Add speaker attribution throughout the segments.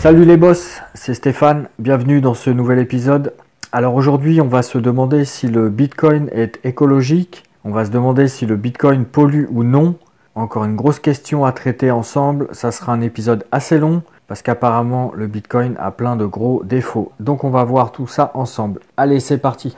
Speaker 1: Salut les boss, c'est Stéphane, bienvenue dans ce nouvel épisode. Alors aujourd'hui on va se demander si le Bitcoin est écologique, on va se demander si le Bitcoin pollue ou non. Encore une grosse question à traiter ensemble, ça sera un épisode assez long parce qu'apparemment le Bitcoin a plein de gros défauts. Donc on va voir tout ça ensemble. Allez c'est parti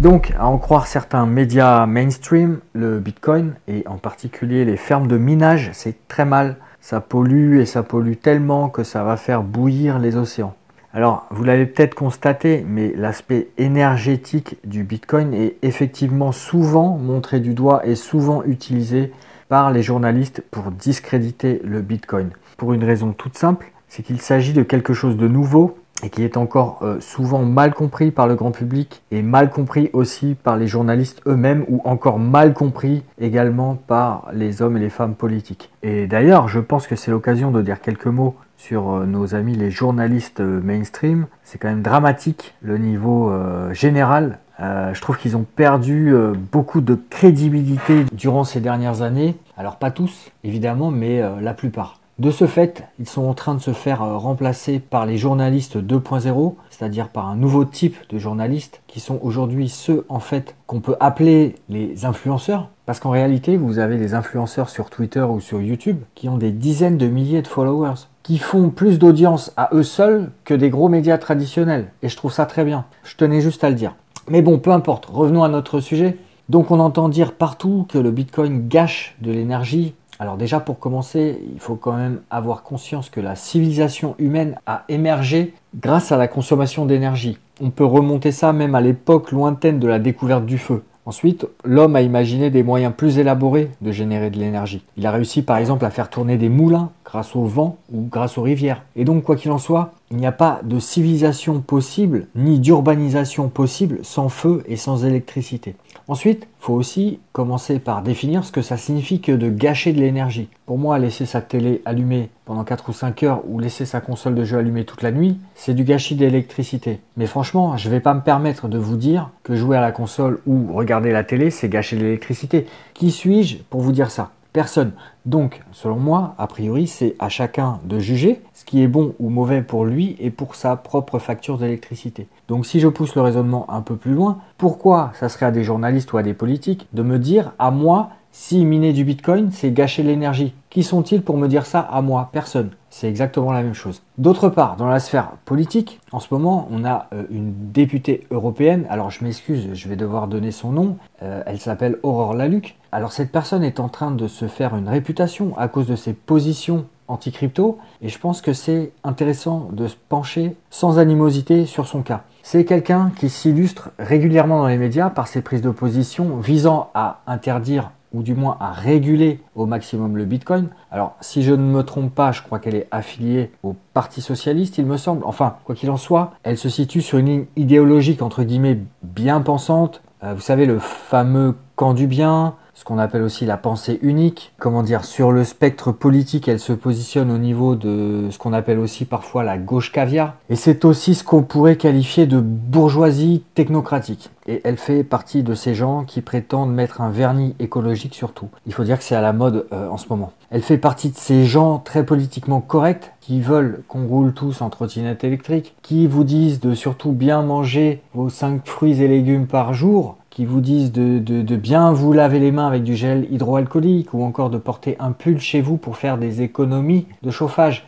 Speaker 1: donc, à en croire certains médias mainstream, le Bitcoin, et en particulier les fermes de minage, c'est très mal ça pollue et ça pollue tellement que ça va faire bouillir les océans. Alors, vous l'avez peut-être constaté, mais l'aspect énergétique du Bitcoin est effectivement souvent montré du doigt et souvent utilisé par les journalistes pour discréditer le Bitcoin. Pour une raison toute simple, c'est qu'il s'agit de quelque chose de nouveau et qui est encore euh, souvent mal compris par le grand public et mal compris aussi par les journalistes eux-mêmes ou encore mal compris également par les hommes et les femmes politiques. Et d'ailleurs, je pense que c'est l'occasion de dire quelques mots sur euh, nos amis les journalistes euh, mainstream. C'est quand même dramatique le niveau général. je trouve qu'ils ont perdu beaucoup de crédibilité durant ces dernières années. Alors pas tous, évidemment, mais la plupart. De ce fait, ils sont en train de se faire euh, remplacer par les journalistes 2.0, c'est-à-dire par un nouveau type de journalistes qui sont aujourd'hui ceux en fait qu'on peut appeler les influenceurs. Parce qu'en réalité, vous avez des influenceurs sur Twitter ou sur YouTube qui ont des dizaines de milliers de followers, qui font plus d'audience à eux seuls que des gros médias traditionnels. Et je trouve ça très bien. Je tenais juste à le dire. Mais bon, peu importe, revenons à notre sujet. Donc on entend dire partout que le Bitcoin gâche de l'énergie, alors déjà pour commencer, il faut quand même avoir conscience que la civilisation humaine a émergé grâce à la consommation d'énergie. On peut remonter ça même à l'époque lointaine de la découverte du feu. Ensuite, l'homme a imaginé des moyens plus élaborés de générer de l'énergie. Il a réussi par exemple à faire tourner des moulins grâce au vent ou grâce aux rivières. Et donc, quoi qu'il en soit, il n'y a pas de civilisation possible ni d'urbanisation possible sans feu et sans électricité. Ensuite, il faut aussi commencer par définir ce que ça signifie que de gâcher de l'énergie. Pour moi, laisser sa télé allumée pendant 4 ou 5 heures ou laisser sa console de jeu allumée toute la nuit, c'est du gâchis d'électricité. Mais franchement, je ne vais pas me permettre de vous dire que jouer à la console ou regarder la télé, c'est gâcher de l'électricité. Qui suis-je pour vous dire ça? Personne. Donc, selon moi, a priori, c'est à chacun de juger ce qui est bon ou mauvais pour lui et pour sa propre facture d'électricité. Donc, si je pousse le raisonnement un peu plus loin, pourquoi ça serait à des journalistes ou à des politiques de me dire à moi si miner du Bitcoin, c'est gâcher l'énergie. Qui sont-ils pour me dire ça à moi? Personne. C'est exactement la même chose. D'autre part, dans la sphère politique, en ce moment, on a euh, une députée européenne. Alors, je m'excuse, je vais devoir donner son nom. Euh, elle s'appelle Aurore Laluc. Alors, cette personne est en train de se faire une réputation à cause de ses positions anti-crypto. Et je pense que c'est intéressant de se pencher sans animosité sur son cas. C'est quelqu'un qui s'illustre régulièrement dans les médias par ses prises de position visant à interdire ou du moins à réguler au maximum le Bitcoin. Alors, si je ne me trompe pas, je crois qu'elle est affiliée au Parti Socialiste, il me semble. Enfin, quoi qu'il en soit, elle se situe sur une ligne idéologique, entre guillemets, bien pensante. Euh, vous savez, le fameux camp du bien, ce qu'on appelle aussi la pensée unique. Comment dire, sur le spectre politique, elle se positionne au niveau de ce qu'on appelle aussi parfois la gauche caviar. Et c'est aussi ce qu'on pourrait qualifier de bourgeoisie technocratique. Et elle fait partie de ces gens qui prétendent mettre un vernis écologique sur tout. Il faut dire que c'est à la mode euh, en ce moment. Elle fait partie de ces gens très politiquement corrects qui veulent qu'on roule tous en trottinette électrique, qui vous disent de surtout bien manger vos 5 fruits et légumes par jour, qui vous disent de, bien vous laver les mains avec du gel hydroalcoolique ou encore de porter un pull chez vous pour faire des économies de chauffage.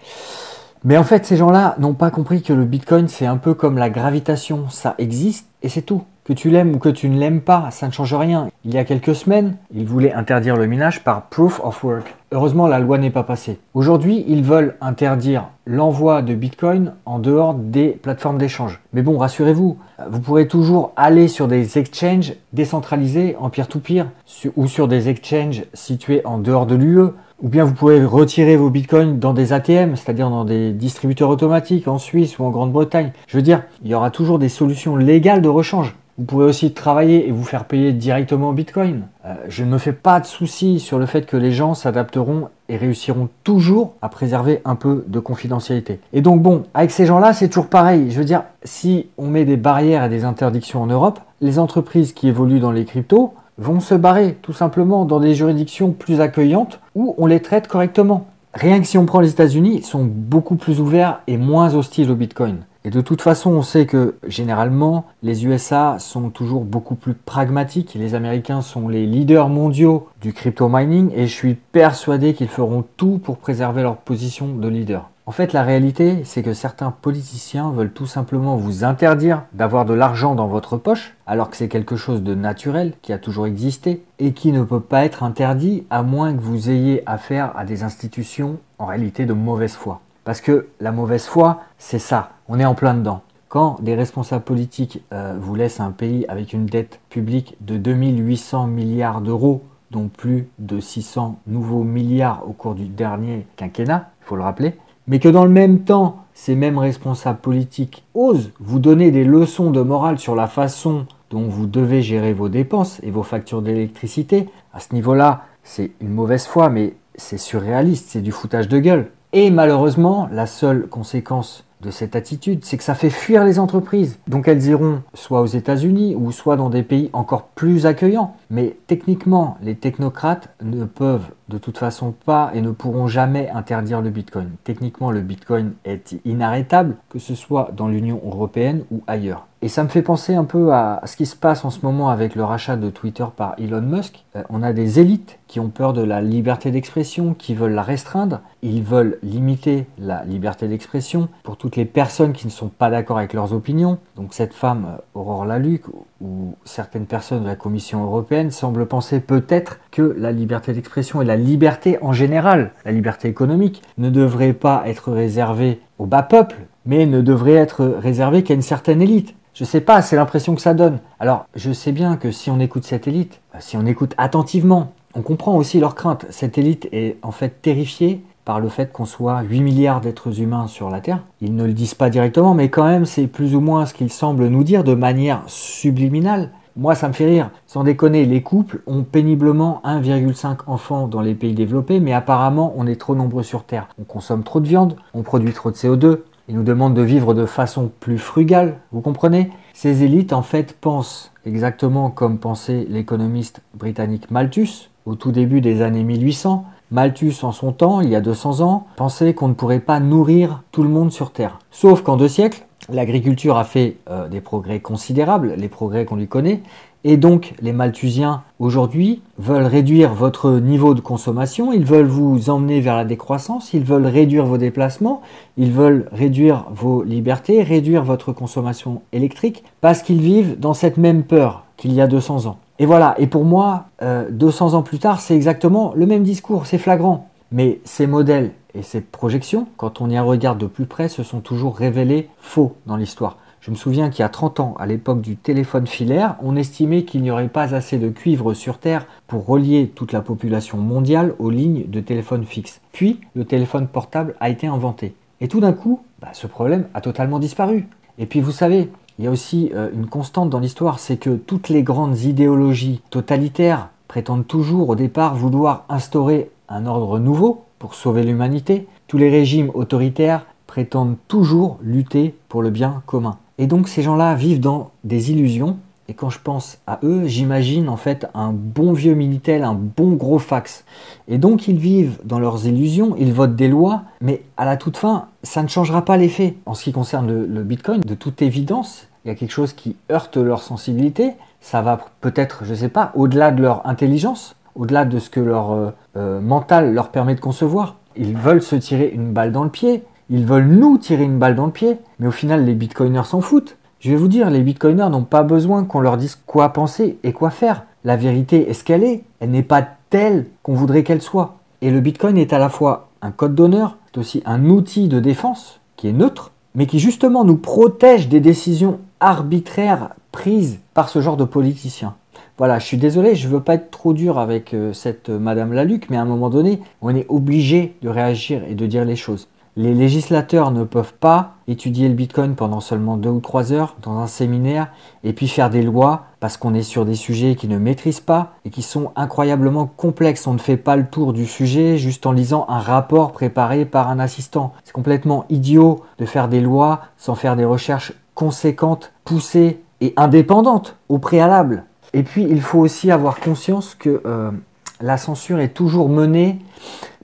Speaker 1: Mais en fait, ces gens-là n'ont pas compris que le Bitcoin, c'est un peu comme la gravitation, ça existe et c'est tout. Que tu l'aimes ou que tu ne l'aimes pas, ça ne change rien. Il y a quelques semaines, ils voulaient interdire le minage par proof of work. Heureusement, la loi n'est pas passée. Aujourd'hui, ils veulent interdire l'envoi de Bitcoin en dehors des plateformes d'échange. Mais bon, rassurez-vous, vous pourrez toujours aller sur des exchanges décentralisés en peer-to-peer ou sur des exchanges situés en dehors de l'UE. Ou bien vous pouvez retirer vos bitcoins dans des ATM, c'est-à-dire dans des distributeurs automatiques en Suisse ou en Grande-Bretagne. Je veux dire, il y aura toujours des solutions légales de rechange. Vous pouvez aussi travailler et vous faire payer directement en Bitcoin. Euh, je ne me fais pas de soucis sur le fait que les gens s'adapteront et réussiront toujours à préserver un peu de confidentialité. Et donc bon, avec ces gens-là, c'est toujours pareil. Je veux dire, si on met des barrières et des interdictions en Europe, les entreprises qui évoluent dans les cryptos vont se barrer tout simplement dans des juridictions plus accueillantes où on les traite correctement. rien que si on prend les États-Unis, ils sont beaucoup plus ouverts et moins hostiles au Bitcoin. Et de toute façon, on sait que généralement, les USA sont toujours beaucoup plus pragmatiques. Les Américains sont les leaders mondiaux du crypto mining et je suis persuadé qu'ils feront tout pour préserver leur position de leader. En fait, la réalité, c'est que certains politiciens veulent tout simplement vous interdire d'avoir de l'argent dans votre poche, alors que c'est quelque chose de naturel qui a toujours existé et qui ne peut pas être interdit à moins que vous ayez affaire à des institutions en réalité de mauvaise foi. Parce que la mauvaise foi, c'est ça, on est en plein dedans. Quand des responsables politiques euh, vous laissent un pays avec une dette publique de 2800 milliards d'euros, dont plus de 600 nouveaux milliards au cours du dernier quinquennat, il faut le rappeler, mais que dans le même temps, ces mêmes responsables politiques osent vous donner des leçons de morale sur la façon dont vous devez gérer vos dépenses et vos factures d'électricité, à ce niveau-là, c'est une mauvaise foi, mais c'est surréaliste, c'est du foutage de gueule. Et malheureusement, la seule conséquence de cette attitude, c'est que ça fait fuir les entreprises. Donc elles iront soit aux États-Unis ou soit dans des pays encore plus accueillants. Mais techniquement, les technocrates ne peuvent de toute façon pas et ne pourront jamais interdire le Bitcoin. Techniquement, le Bitcoin est inarrêtable, que ce soit dans l'Union européenne ou ailleurs. Et ça me fait penser un peu à ce qui se passe en ce moment avec le rachat de Twitter par Elon Musk. Euh, on a des élites qui ont peur de la liberté d'expression, qui veulent la restreindre. Ils veulent limiter la liberté d'expression pour toutes les personnes qui ne sont pas d'accord avec leurs opinions. Donc cette femme, euh, Aurore Laluc, ou certaines personnes de la Commission européenne semblent penser peut-être que la liberté d'expression et la liberté en général, la liberté économique, ne devrait pas être réservée au bas peuple, mais ne devrait être réservée qu'à une certaine élite. Je sais pas, c'est l'impression que ça donne. Alors, je sais bien que si on écoute cette élite, euh, si on écoute attentivement, on comprend aussi leurs craintes. Cette élite est en fait terrifiée par le fait qu'on soit 8 milliards d'êtres humains sur la Terre. Ils ne le disent pas directement, mais quand même, c'est plus ou moins ce qu'ils semblent nous dire de manière subliminale. Moi, ça me fait rire. Sans déconner, les couples ont péniblement 1,5 enfants dans les pays développés, mais apparemment, on est trop nombreux sur Terre. On consomme trop de viande, on produit trop de CO2, ils nous demandent de vivre de façon plus frugale, vous comprenez? Ces élites, en fait, pensent exactement comme pensait l'économiste britannique Malthus au tout début des années 1800. Malthus, en son temps, il y a 200 ans, pensait qu'on ne pourrait pas nourrir tout le monde sur Terre. Sauf qu'en deux siècles, l'agriculture a fait euh, des progrès considérables, les progrès qu'on lui connaît, et donc les Malthusiens aujourd'hui veulent réduire votre niveau de consommation, ils veulent vous emmener vers la décroissance, ils veulent réduire vos déplacements, ils veulent réduire vos libertés, réduire votre consommation électrique, parce qu'ils vivent dans cette même peur qu'il y a 200 ans. Et voilà, et pour moi, 200 euh, ans plus tard, c'est exactement le même discours, c'est flagrant. Mais ces modèles et ces projections, quand on y regarde de plus près, se sont toujours révélés faux dans l'histoire. Je me souviens qu'il y a 30 ans, à l'époque du téléphone filaire, on estimait qu'il n'y aurait pas assez de cuivre sur Terre pour relier toute la population mondiale aux lignes de téléphone fixe. Puis, le téléphone portable a été inventé. Et tout d'un coup, bah, ce problème a totalement disparu. Et puis, vous savez, il y a aussi euh, une constante dans l'histoire, c'est que toutes les grandes idéologies totalitaires prétendent toujours au départ vouloir instaurer un ordre nouveau pour sauver l'humanité. Tous les régimes autoritaires prétendent toujours lutter pour le bien commun. Et donc ces gens-là vivent dans des illusions. Et quand je pense à eux, j'imagine en fait un bon vieux Minitel, un bon gros fax. Et donc ils vivent dans leurs illusions, ils votent des lois, mais à la toute fin, ça ne changera pas les faits. En ce qui concerne le, Bitcoin, de toute évidence, il y a quelque chose qui heurte leur sensibilité. Ça va peut-être, je ne sais pas, au-delà de leur intelligence, au-delà de ce que leur euh, euh, mental leur permet de concevoir. Ils veulent se tirer une balle dans le pied, ils veulent nous tirer une balle dans le pied, mais au final, les bitcoiners s'en foutent. Je vais vous dire, les bitcoiners n'ont pas besoin qu'on leur dise quoi penser et quoi faire. La vérité est ce qu'elle est. Elle n'est pas telle qu'on voudrait qu'elle soit. Et le bitcoin est à la fois un code d'honneur, c'est aussi un outil de défense qui est neutre, mais qui justement nous protège des décisions arbitraires prises par ce genre de politiciens. Voilà, je suis désolé, je ne veux pas être trop dur avec euh, cette Madame Laluc, mais à un moment donné, on est obligé de réagir et de dire les choses. Les législateurs ne peuvent pas étudier le Bitcoin pendant seulement deux ou trois heures dans un séminaire et puis faire des lois parce qu'on est sur des sujets qu'ils ne maîtrisent pas et qui sont incroyablement complexes. On ne fait pas le tour du sujet juste en lisant un rapport préparé par un assistant. C'est complètement idiot de faire des lois sans faire des recherches conséquentes, poussées et indépendantes au préalable. Et puis il faut aussi avoir conscience que euh, la censure est toujours menée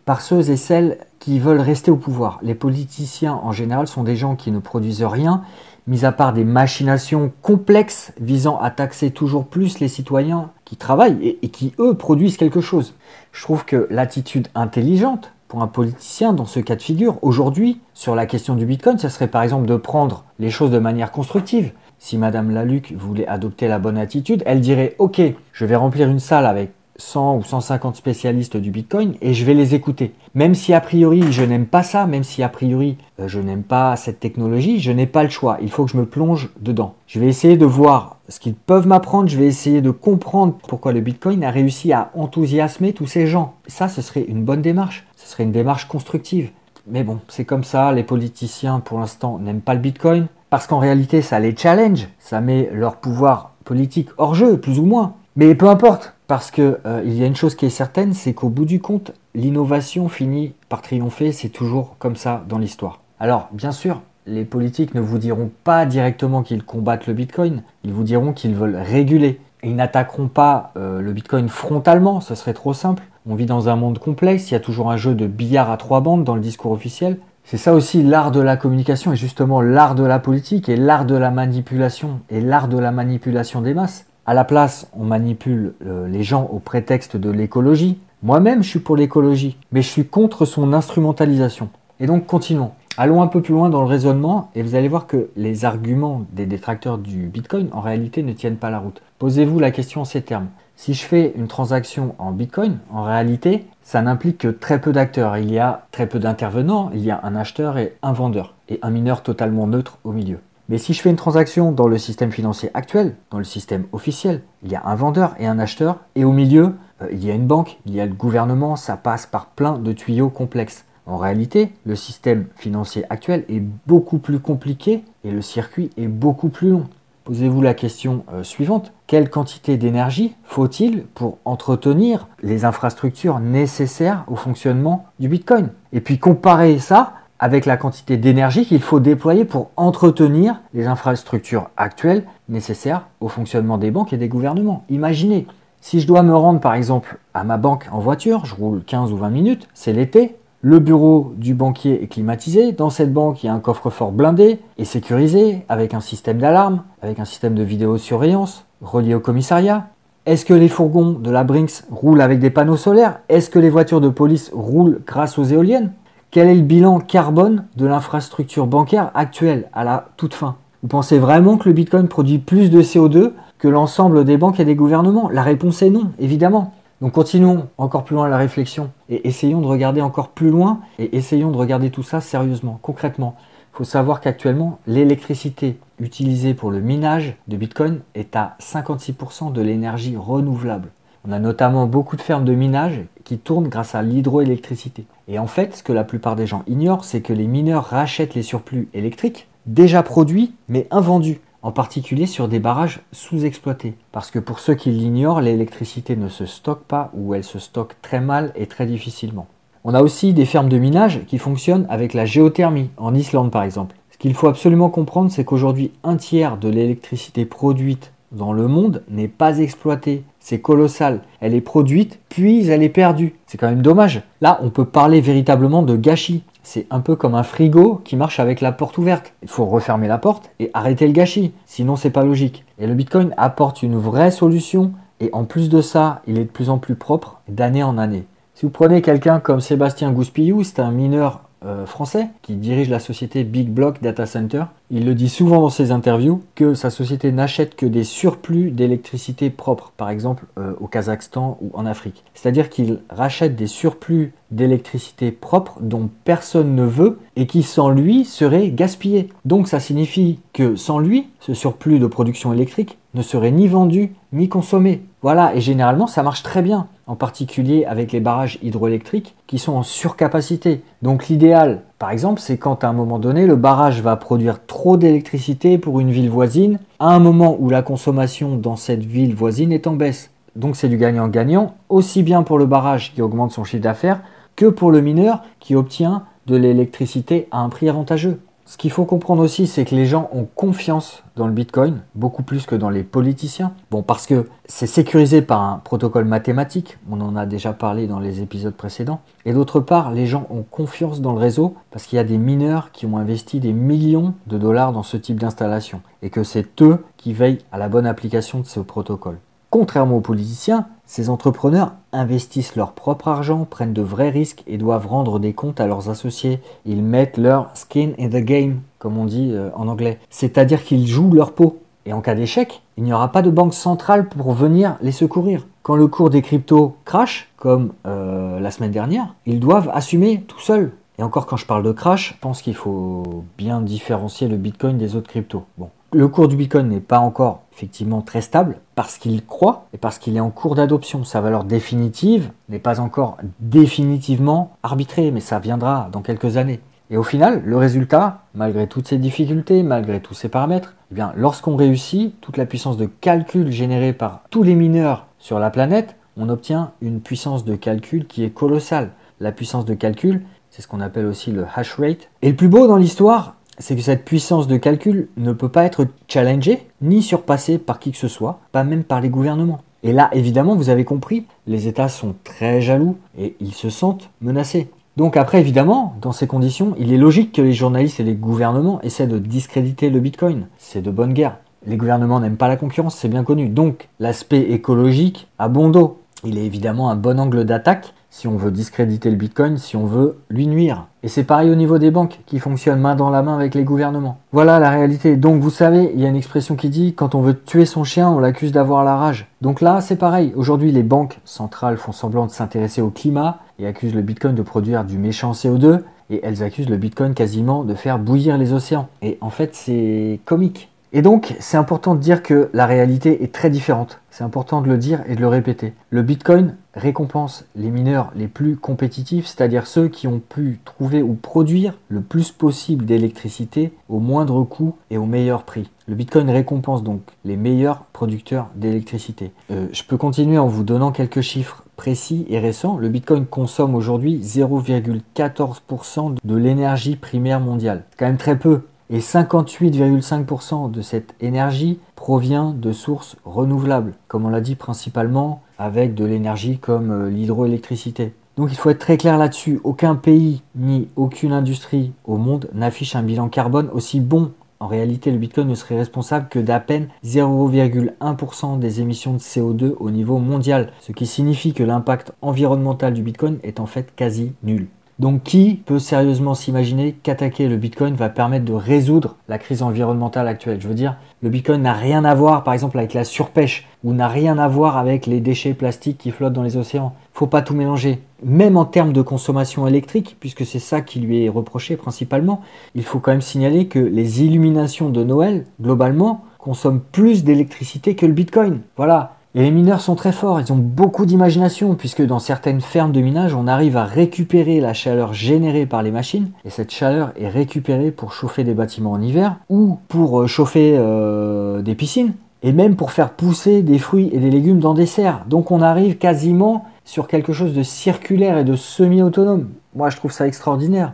Speaker 1: par ceux et celles qui veulent rester au pouvoir. Les politiciens en général sont des gens qui ne produisent rien, mis à part des machinations complexes visant à taxer toujours plus les citoyens qui travaillent et, qui, eux, produisent quelque chose. Je trouve que l'attitude intelligente pour un politicien dans ce cas de figure, aujourd'hui, sur la question du Bitcoin, ce serait par exemple de prendre les choses de manière constructive. Si Madame Laluc voulait adopter la bonne attitude, elle dirait Ok, je vais remplir une salle avec 100 ou 150 spécialistes du Bitcoin et je vais les écouter. Même si a priori je n'aime pas ça, même si a priori euh, je n'aime pas cette technologie, je n'ai pas le choix. Il faut que je me plonge dedans. Je vais essayer de voir ce qu'ils peuvent m'apprendre, je vais essayer de comprendre pourquoi le Bitcoin a réussi à enthousiasmer tous ces gens. Ça, ce serait une bonne démarche. Ce serait une démarche constructive. Mais bon, c'est comme ça, les politiciens pour l'instant n'aiment pas le Bitcoin, parce qu'en réalité ça les challenge, ça met leur pouvoir politique hors jeu, plus ou moins. Mais peu importe, parce qu'il euh, y a une chose qui est certaine, c'est qu'au bout du compte, l'innovation finit par triompher, c'est toujours comme ça dans l'histoire. Alors, bien sûr, les politiques ne vous diront pas directement qu'ils combattent le Bitcoin, ils vous diront qu'ils veulent réguler. ils n'attaqueront pas euh, le Bitcoin frontalement, ce serait trop simple. On vit dans un monde complexe, il y a toujours un jeu de billard à trois bandes dans le discours officiel. C'est ça aussi l'art de la communication et justement l'art de la politique et l'art de la manipulation et l'art de la manipulation des masses. À la place, on manipule euh, les gens au prétexte de l'écologie. Moi-même, je suis pour l'écologie, mais je suis contre son instrumentalisation. Et donc, continuons. Allons un peu plus loin dans le raisonnement et vous allez voir que les arguments des détracteurs du Bitcoin en réalité ne tiennent pas la route. Posez-vous la question en ces termes. Si je fais une transaction en Bitcoin, en réalité, ça n'implique que très peu d'acteurs. Il y a très peu d'intervenants, il y a un acheteur et un vendeur, et un mineur totalement neutre au milieu. Mais si je fais une transaction dans le système financier actuel, dans le système officiel, il y a un vendeur et un acheteur, et au milieu, euh, il y a une banque, il y a le gouvernement, ça passe par plein de tuyaux complexes. En réalité, le système financier actuel est beaucoup plus compliqué et le circuit est beaucoup plus long. Posez-vous la question euh, suivante. Quelle quantité d'énergie faut-il pour entretenir les infrastructures nécessaires au fonctionnement du Bitcoin? Et puis comparer ça avec la quantité d'énergie qu'il faut déployer pour entretenir les infrastructures actuelles nécessaires au fonctionnement des banques et des gouvernements. Imaginez, si je dois me rendre par exemple à ma banque en voiture, je roule 15 ou 20 minutes, c'est l'été, le bureau du banquier est climatisé, dans cette banque il y a un coffre-fort blindé et sécurisé avec un système d'alarme, avec un système de vidéosurveillance relié au commissariat. Est-ce que les fourgons de la Brinks roulent avec des panneaux solaires? Est-ce que les voitures de police roulent grâce aux éoliennes? Quel est le bilan carbone de l'infrastructure bancaire actuelle à la toute fin? Vous pensez vraiment que le Bitcoin produit plus de CO2 que l'ensemble des banques et des gouvernements? La réponse est non, évidemment. Donc continuons encore plus loin la réflexion et essayons de regarder encore plus loin et essayons de regarder tout ça sérieusement, concrètement. Il faut savoir qu'actuellement, l'électricité utilisée pour le minage de Bitcoin est à 56% de l'énergie renouvelable. On a notamment beaucoup de fermes de minage qui tournent grâce à l'hydroélectricité. Et en fait, ce que la plupart des gens ignorent, c'est que les mineurs rachètent les surplus électriques déjà produits mais invendus, en particulier sur des barrages sous-exploités. Parce que pour ceux qui l'ignorent, l'électricité ne se stocke pas ou elle se stocke très mal et très difficilement. On a aussi des fermes de minage qui fonctionnent avec la géothermie, en Islande par exemple. Ce qu'il faut absolument comprendre, c'est qu'aujourd'hui, un tiers de l'électricité produite dans le monde n'est pas exploitée. C'est colossal. Elle est produite, puis elle est perdue. C'est quand même dommage. Là, on peut parler véritablement de gâchis. C'est un peu comme un frigo qui marche avec la porte ouverte. Il faut refermer la porte et arrêter le gâchis. Sinon, c'est pas logique. Et le Bitcoin apporte une vraie solution. Et en plus de ça, il est de plus en plus propre d'année en année. Si vous prenez quelqu'un comme Sébastien Gouspillou, c'est un mineur euh, français qui dirige la société Big Block Data Center. Il le dit souvent dans ses interviews que sa société n'achète que des surplus d'électricité propre, par exemple euh, au Kazakhstan ou en Afrique. C'est-à-dire qu'il rachète des surplus d'électricité propre dont personne ne veut et qui sans lui seraient gaspillés. Donc ça signifie que sans lui, ce surplus de production électrique ne serait ni vendu ni consommé. Voilà, et généralement ça marche très bien en particulier avec les barrages hydroélectriques qui sont en surcapacité. Donc l'idéal, par exemple, c'est quand à un moment donné, le barrage va produire trop d'électricité pour une ville voisine, à un moment où la consommation dans cette ville voisine est en baisse. Donc c'est du gagnant-gagnant, aussi bien pour le barrage qui augmente son chiffre d'affaires que pour le mineur qui obtient de l'électricité à un prix avantageux. Ce qu'il faut comprendre aussi, c'est que les gens ont confiance dans le Bitcoin, beaucoup plus que dans les politiciens. Bon, parce que c'est sécurisé par un protocole mathématique, on en a déjà parlé dans les épisodes précédents. Et d'autre part, les gens ont confiance dans le réseau parce qu'il y a des mineurs qui ont investi des millions de dollars dans ce type d'installation. Et que c'est eux qui veillent à la bonne application de ce protocole. Contrairement aux politiciens, ces entrepreneurs investissent leur propre argent, prennent de vrais risques et doivent rendre des comptes à leurs associés. Ils mettent leur skin in the game, comme on dit euh, en anglais. C'est-à-dire qu'ils jouent leur peau. Et en cas d'échec, il n'y aura pas de banque centrale pour venir les secourir. Quand le cours des cryptos crash, comme euh, la semaine dernière, ils doivent assumer tout seuls. Et encore quand je parle de crash, je pense qu'il faut bien différencier le Bitcoin des autres cryptos. Bon, le cours du Bitcoin n'est pas encore effectivement très stable parce qu'il croit et parce qu'il est en cours d'adoption. Sa valeur définitive n'est pas encore définitivement arbitrée, mais ça viendra dans quelques années. Et au final, le résultat, malgré toutes ces difficultés, malgré tous ces paramètres, eh bien, lorsqu'on réussit, toute la puissance de calcul générée par tous les mineurs sur la planète, on obtient une puissance de calcul qui est colossale. La puissance de calcul, c'est ce qu'on appelle aussi le hash rate. Et le plus beau dans l'histoire, c'est que cette puissance de calcul ne peut pas être challengée ni surpassée par qui que ce soit, pas même par les gouvernements. Et là, évidemment, vous avez compris, les États sont très jaloux et ils se sentent menacés. Donc après, évidemment, dans ces conditions, il est logique que les journalistes et les gouvernements essaient de discréditer le Bitcoin. C'est de bonne guerre. Les gouvernements n'aiment pas la concurrence, c'est bien connu. Donc l'aspect écologique a bon dos. Il est évidemment un bon angle d'attaque si on veut discréditer le Bitcoin, si on veut lui nuire. Et c'est pareil au niveau des banques qui fonctionnent main dans la main avec les gouvernements. Voilà la réalité. Donc vous savez, il y a une expression qui dit quand on veut tuer son chien, on l'accuse d'avoir la rage. Donc là, c'est pareil. Aujourd'hui, les banques centrales font semblant de s'intéresser au climat et accusent le Bitcoin de produire du méchant CO2 et elles accusent le Bitcoin quasiment de faire bouillir les océans. Et en fait, c'est comique. Et donc, c'est important de dire que la réalité est très différente. C'est important de le dire et de le répéter. Le Bitcoin récompense les mineurs les plus compétitifs, c'est-à-dire ceux qui ont pu trouver ou produire le plus possible d'électricité au moindre coût et au meilleur prix. Le Bitcoin récompense donc les meilleurs producteurs d'électricité. Euh, je peux continuer en vous donnant quelques chiffres précis et récents. Le Bitcoin consomme aujourd'hui 0,14% de l'énergie primaire mondiale. C'est quand même très peu et 58,5% de cette énergie provient de sources renouvelables, comme on l'a dit principalement avec de l'énergie comme euh, l'hydroélectricité. Donc il faut être très clair là-dessus, aucun pays ni aucune industrie au monde n'affiche un bilan carbone aussi bon. En réalité, le Bitcoin ne serait responsable que d'à peine 0,1% des émissions de CO2 au niveau mondial, ce qui signifie que l'impact environnemental du Bitcoin est en fait quasi nul. Donc qui peut sérieusement s'imaginer qu'attaquer le Bitcoin va permettre de résoudre la crise environnementale actuelle? Je veux dire, le Bitcoin n'a rien à voir par exemple avec la surpêche ou n'a rien à voir avec les déchets plastiques qui flottent dans les océans. Faut pas tout mélanger. Même en termes de consommation électrique, puisque c'est ça qui lui est reproché principalement, il faut quand même signaler que les illuminations de Noël, globalement, consomment plus d'électricité que le Bitcoin. Voilà, et les mineurs sont très forts, ils ont beaucoup d'imagination, puisque dans certaines fermes de minage, on arrive à récupérer la chaleur générée par les machines, et cette chaleur est récupérée pour chauffer des bâtiments en hiver, ou pour euh, chauffer euh, des piscines, et même pour faire pousser des fruits et des légumes dans des serres. Donc on arrive quasiment sur quelque chose de circulaire et de semi-autonome. Moi je trouve ça extraordinaire.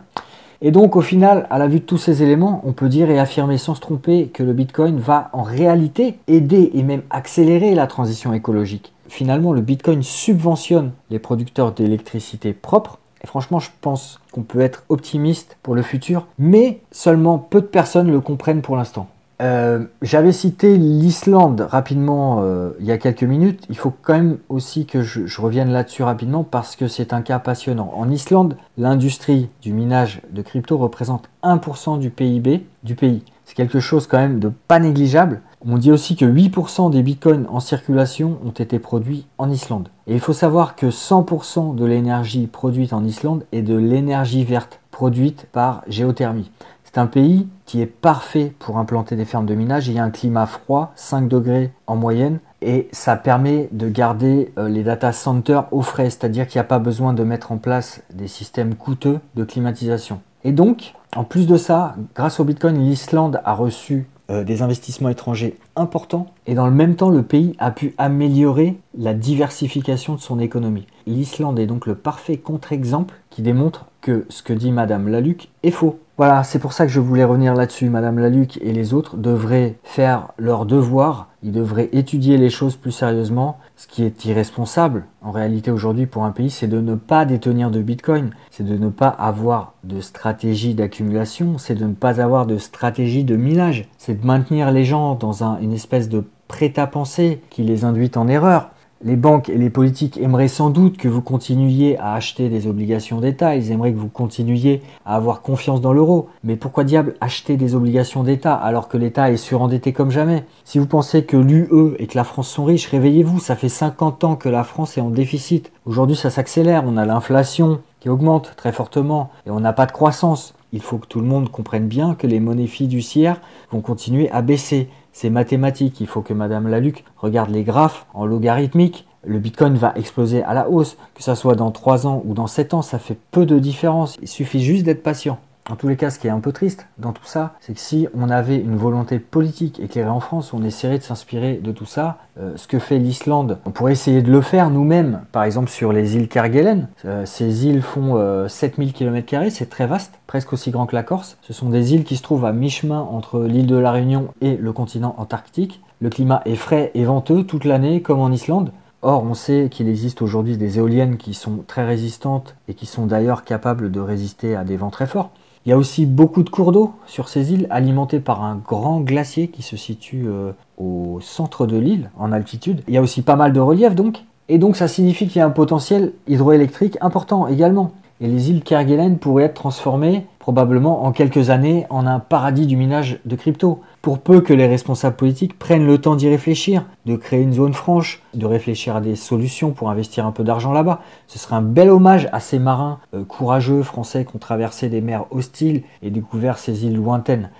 Speaker 1: Et donc au final, à la vue de tous ces éléments, on peut dire et affirmer sans se tromper que le Bitcoin va en réalité aider et même accélérer la transition écologique. Finalement, le Bitcoin subventionne les producteurs d'électricité propre. Et franchement, je pense qu'on peut être optimiste pour le futur, mais seulement peu de personnes le comprennent pour l'instant. Euh, j'avais cité l'Islande rapidement euh, il y a quelques minutes. Il faut quand même aussi que je, revienne là-dessus rapidement parce que c'est un cas passionnant. En Islande, l'industrie du minage de crypto représente 1% du PIB du pays. C'est quelque chose quand même de pas négligeable. On dit aussi que 8% des bitcoins en circulation ont été produits en Islande. Et il faut savoir que 100% de l'énergie produite en Islande est de l'énergie verte produite par géothermie. C'est un pays qui est parfait pour implanter des fermes de minage. Il y a un climat froid, 5 degrés en moyenne, et ça permet de garder euh, les data centers au frais, c'est-à-dire qu'il n'y a pas besoin de mettre en place des systèmes coûteux de climatisation. Et donc, en plus de ça, grâce au Bitcoin, l'Islande a reçu euh, des investissements étrangers importants et dans le même temps, le pays a pu améliorer la diversification de son économie. L'Islande est donc le parfait contre-exemple qui démontre que ce que dit Madame Laluc est faux. Voilà, c'est pour ça que je voulais revenir là-dessus. Madame Laluc et les autres devraient faire leur devoir. Ils devraient étudier les choses plus sérieusement. Ce qui est irresponsable, en réalité, aujourd'hui, pour un pays, c'est de ne pas détenir de bitcoin. C'est de ne pas avoir de stratégie d'accumulation. C'est de ne pas avoir de stratégie de minage. C'est de maintenir les gens dans une espèce de prêt-à-penser qui les induit en erreur. Les banques et les politiques aimeraient sans doute que vous continuiez à acheter des obligations d'État, ils aimeraient que vous continuiez à avoir confiance dans l'euro. Mais pourquoi diable acheter des obligations d'État alors que l'État est surendetté comme jamais? Si vous pensez que l'UE et que la France sont riches, réveillez-vous, ça fait 50 ans que la France est en déficit. Aujourd'hui ça s'accélère, on a l'inflation qui augmente très fortement et on n'a pas de croissance. Il faut que tout le monde comprenne bien que les monnaies fiduciaires vont continuer à baisser. C'est mathématique, il faut que Madame Laluc regarde les graphes en logarithmique. Le Bitcoin va exploser à la hausse, que ce soit dans 3 ans ou dans 7 ans, ça fait peu de différence. Il suffit juste d'être patient. En tous les cas, ce qui est un peu triste dans tout ça, c'est que si on avait une volonté politique éclairée en France, on essaierait de s'inspirer de tout ça. Euh, ce que fait l'Islande, on pourrait essayer de le faire nous-mêmes, par exemple sur les îles Kerguelen. Euh, ces îles font 7000 euh, km, c'est très vaste, presque aussi grand que la Corse. Ce sont des îles qui se trouvent à mi-chemin entre l'île de la Réunion et le continent antarctique. Le climat est frais et venteux toute l'année, comme en Islande. Or, on sait qu'il existe aujourd'hui des éoliennes qui sont très résistantes et qui sont d'ailleurs capables de résister à des vents très forts. Il y a aussi beaucoup de cours d'eau sur ces îles, alimentés par un grand glacier qui se situe euh, au centre de l'île, en altitude. Il y a aussi pas mal de relief donc, et donc ça signifie qu'il y a un potentiel hydroélectrique important également. Et les îles Kerguelen pourraient être transformées probablement en quelques années en un paradis du minage de crypto. Pour peu que les responsables politiques prennent le temps d'y réfléchir, de créer une zone franche, de réfléchir à des solutions pour investir un peu d'argent là-bas, ce serait un bel hommage à ces marins euh, courageux français qui ont traversé des mers hostiles et découvert ces îles lointaines.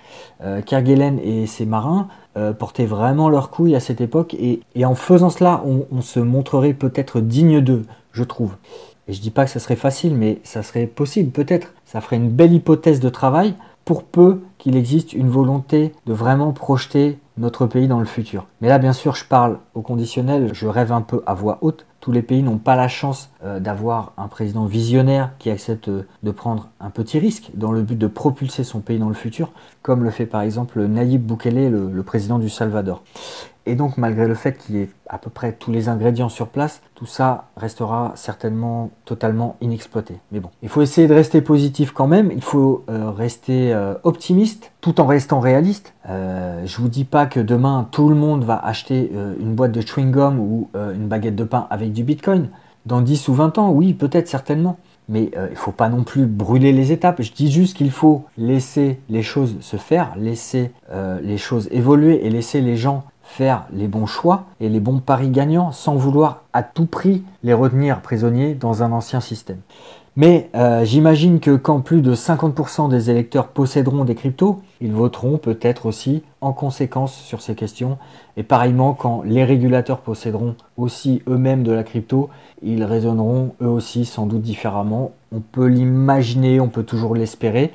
Speaker 1: Euh, Kerguelen et ses marins euh, portaient vraiment leur couille à cette époque et, en faisant cela, on se montrerait peut-être digne d'eux, je trouve. Et je dis pas que ça serait facile, mais ça serait possible peut-être. Ça ferait une belle hypothèse de travail pour peu qu'il existe une volonté de vraiment projeter notre pays dans le futur. Mais là, bien sûr, je parle au conditionnel, je rêve un peu à voix haute. Tous les pays n'ont pas la chance euh, d'avoir un président visionnaire qui accepte euh, de prendre un petit risque dans le but de propulser son pays dans le futur, comme le fait par exemple Nayib Bukele, le président du Salvador. Et donc, malgré le fait qu'il y ait à peu près tous les ingrédients sur place, tout ça restera certainement totalement inexploité. Mais bon, il faut essayer de rester positif quand même, il faut euh, rester euh, optimiste tout en restant réaliste. Euh, je vous dis pas que demain tout le monde va acheter une boîte de chewing-gum ou une baguette de pain avec du bitcoin. Dans 10 ou 20 ans, oui, peut-être certainement. Mais il ne faut pas non plus brûler les étapes. Je dis juste qu'il faut laisser les choses se faire, laisser les choses évoluer et laisser les gens faire les bons choix et les bons paris gagnants sans vouloir à tout prix les retenir prisonniers dans un ancien système. Mais euh, j'imagine que quand plus de 50% des électeurs posséderont des cryptos, ils voteront peut-être aussi en conséquence sur ces questions. Et pareillement, quand les régulateurs posséderont aussi eux-mêmes de la crypto, ils raisonneront eux aussi sans doute différemment. On peut l'imaginer, on peut toujours l'espérer.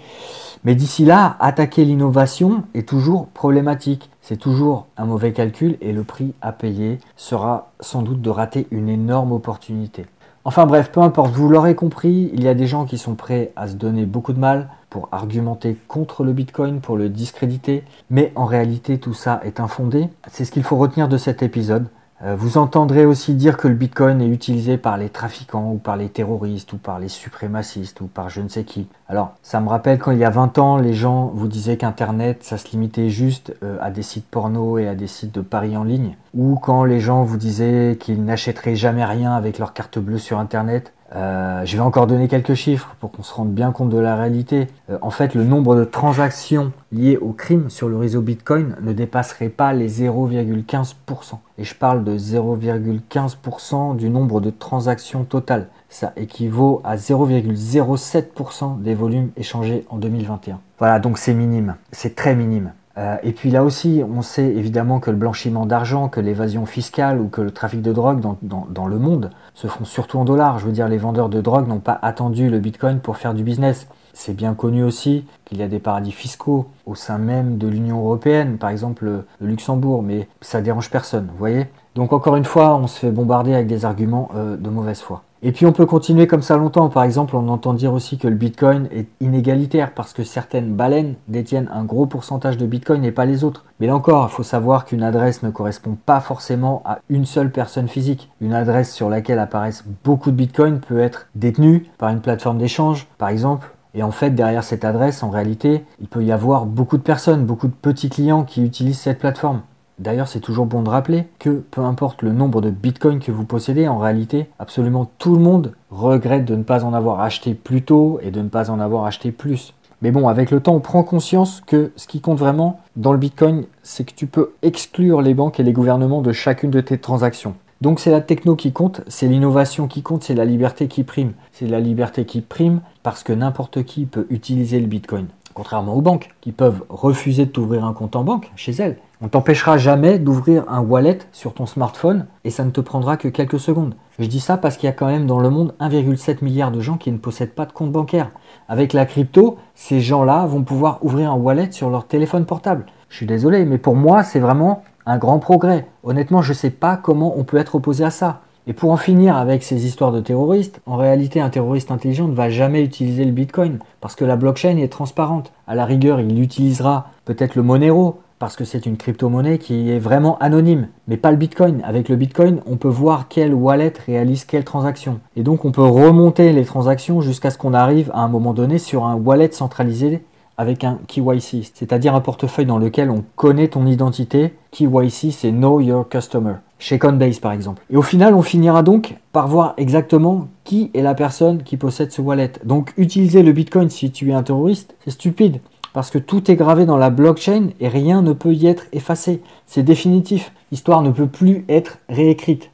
Speaker 1: Mais d'ici là, attaquer l'innovation est toujours problématique. C'est toujours un mauvais calcul et le prix à payer sera sans doute de rater une énorme opportunité. Enfin bref, peu importe, vous l'aurez compris, il y a des gens qui sont prêts à se donner beaucoup de mal pour argumenter contre le Bitcoin, pour le discréditer, mais en réalité tout ça est infondé. C'est ce qu'il faut retenir de cet épisode. Euh, vous entendrez aussi dire que le Bitcoin est utilisé par les trafiquants ou par les terroristes ou par les suprémacistes ou par je ne sais qui. Alors, ça me rappelle quand il y a 20 ans, les gens vous disaient qu'Internet, ça se limitait juste euh, à des sites porno et à des sites de paris en ligne. Ou quand les gens vous disaient qu'ils n'achèteraient jamais rien avec leur carte bleue sur Internet. Euh, je vais encore donner quelques chiffres pour qu'on se rende bien compte de la réalité. Euh, en fait, le nombre de transactions liées au crime sur le réseau Bitcoin ne dépasserait pas les 0,15%. Et je parle de 0,15% du nombre de transactions totales. Ça équivaut à 0,07% des volumes échangés en 2021. Voilà, donc c'est minime, c'est très minime. Euh, et puis là aussi, on sait évidemment que le blanchiment d'argent, que l'évasion fiscale ou que le trafic de drogue dans, le monde se font surtout en dollars. Je veux dire, les vendeurs de drogue n'ont pas attendu le Bitcoin pour faire du business. C'est bien connu aussi qu'il y a des paradis fiscaux au sein même de l'Union européenne, par exemple le Luxembourg, mais ça dérange personne, vous voyez? Donc encore une fois, on se fait bombarder avec des arguments euh, de mauvaise foi. Et puis on peut continuer comme ça longtemps. Par exemple, on entend dire aussi que le Bitcoin est inégalitaire parce que certaines baleines détiennent un gros pourcentage de Bitcoin et pas les autres. Mais là encore, il faut savoir qu'une adresse ne correspond pas forcément à une seule personne physique. Une adresse sur laquelle apparaissent beaucoup de Bitcoin peut être détenue par une plateforme d'échange, par exemple, et en fait, derrière cette adresse, en réalité, il peut y avoir beaucoup de personnes, beaucoup de petits clients qui utilisent cette plateforme. D'ailleurs, c'est toujours bon de rappeler que peu importe le nombre de bitcoins que vous possédez, en réalité, absolument tout le monde regrette de ne pas en avoir acheté plus tôt et de ne pas en avoir acheté plus. Mais bon, avec le temps, on prend conscience que ce qui compte vraiment dans le bitcoin, c'est que tu peux exclure les banques et les gouvernements de chacune de tes transactions. Donc c'est la techno qui compte, c'est l'innovation qui compte, c'est la liberté qui prime. C'est la liberté qui prime parce que n'importe qui peut utiliser le Bitcoin. Contrairement aux banques qui peuvent refuser de t'ouvrir un compte en banque chez elles. On t'empêchera jamais d'ouvrir un wallet sur ton smartphone et ça ne te prendra que quelques secondes. Je dis ça parce qu'il y a quand même dans le monde 1,7 milliard de gens qui ne possèdent pas de compte bancaire. Avec la crypto, ces gens-là vont pouvoir ouvrir un wallet sur leur téléphone portable. Je suis désolé, mais pour moi, c'est vraiment un grand progrès. Honnêtement, je ne sais pas comment on peut être opposé à ça. Et pour en finir avec ces histoires de terroristes, en réalité, un terroriste intelligent ne va jamais utiliser le Bitcoin parce que la blockchain est transparente. À la rigueur, il utilisera peut-être le Monero parce que c'est une crypto-monnaie qui est vraiment anonyme, mais pas le Bitcoin. Avec le Bitcoin, on peut voir quelle wallet réalise quelle transaction. Et donc, on peut remonter les transactions jusqu'à ce qu'on arrive à un moment donné sur un wallet centralisé avec un KYC, c'est-à-dire un portefeuille dans lequel on connaît ton identité. KYC, c'est Know Your Customer, chez Coinbase par exemple. Et au final, on finira donc par voir exactement qui est la personne qui possède ce wallet. Donc utiliser le Bitcoin si tu es un terroriste, c'est stupide. Parce que tout est gravé dans la blockchain et rien ne peut y être effacé. C'est définitif. L'histoire ne peut plus être réécrite.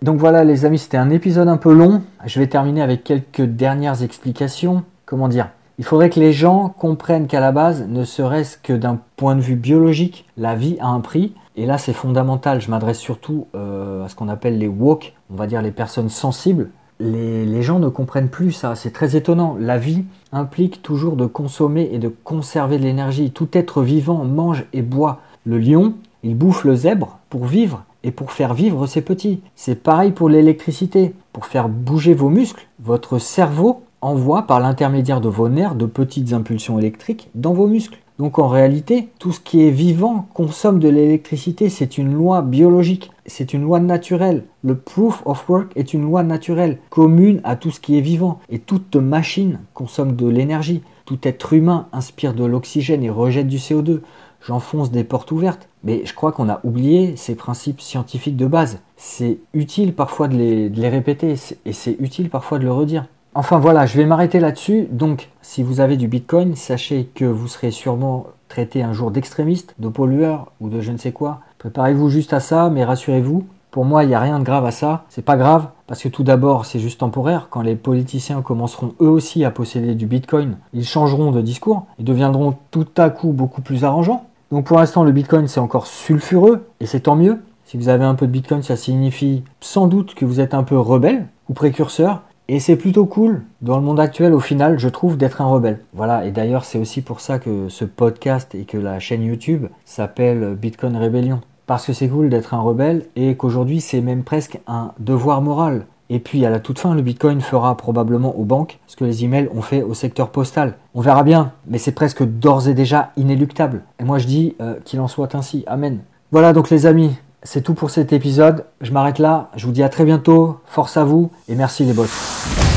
Speaker 1: Donc voilà les amis, c'était un épisode un peu long. Je vais terminer avec quelques dernières explications. Comment dire? Il faudrait que les gens comprennent qu'à la base, ne serait-ce que d'un point de vue biologique, la vie a un prix. Et là, c'est fondamental. Je m'adresse surtout euh, à ce qu'on appelle les woke, on va dire les personnes sensibles. Les, gens ne comprennent plus ça. C'est très étonnant. La vie implique toujours de consommer et de conserver de l'énergie. Tout être vivant mange et boit. Le lion, il bouffe le zèbre pour vivre et pour faire vivre ses petits. C'est pareil pour l'électricité. Pour faire bouger vos muscles, votre cerveau envoie par l'intermédiaire de vos nerfs de petites impulsions électriques dans vos muscles. Donc en réalité, tout ce qui est vivant consomme de l'électricité, c'est une loi biologique, c'est une loi naturelle. Le proof of work est une loi naturelle, commune à tout ce qui est vivant. Et toute machine consomme de l'énergie. Tout être humain inspire de l'oxygène et rejette du CO2. J'enfonce des portes ouvertes. Mais je crois qu'on a oublié ces principes scientifiques de base. C'est utile parfois de les, répéter et c'est utile parfois de le redire. Enfin voilà, je vais m'arrêter là-dessus. Donc, si vous avez du Bitcoin, sachez que vous serez sûrement traité un jour d'extrémiste, de pollueur ou de je ne sais quoi. Préparez-vous juste à ça, mais rassurez-vous, pour moi, il n'y a rien de grave à ça. C'est pas grave, parce que tout d'abord, c'est juste temporaire. Quand les politiciens commenceront eux aussi à posséder du Bitcoin, ils changeront de discours et deviendront tout à coup beaucoup plus arrangeants. Donc pour l'instant, le Bitcoin, c'est encore sulfureux, et c'est tant mieux. Si vous avez un peu de Bitcoin, ça signifie sans doute que vous êtes un peu rebelle ou précurseur, et c'est plutôt cool dans le monde actuel au final, je trouve, d'être un rebelle. Voilà, et d'ailleurs c'est aussi pour ça que ce podcast et que la chaîne YouTube s'appelle Bitcoin Rebellion. Parce que c'est cool d'être un rebelle et qu'aujourd'hui c'est même presque un devoir moral. Et puis à la toute fin, le Bitcoin fera probablement aux banques ce que les emails ont fait au secteur postal. On verra bien, mais c'est presque d'ores et déjà inéluctable. Et moi je dis euh, qu'il en soit ainsi. Amen. Voilà donc les amis, c'est tout pour cet épisode. Je m'arrête là. Je vous dis à très bientôt. Force à vous et merci les boss.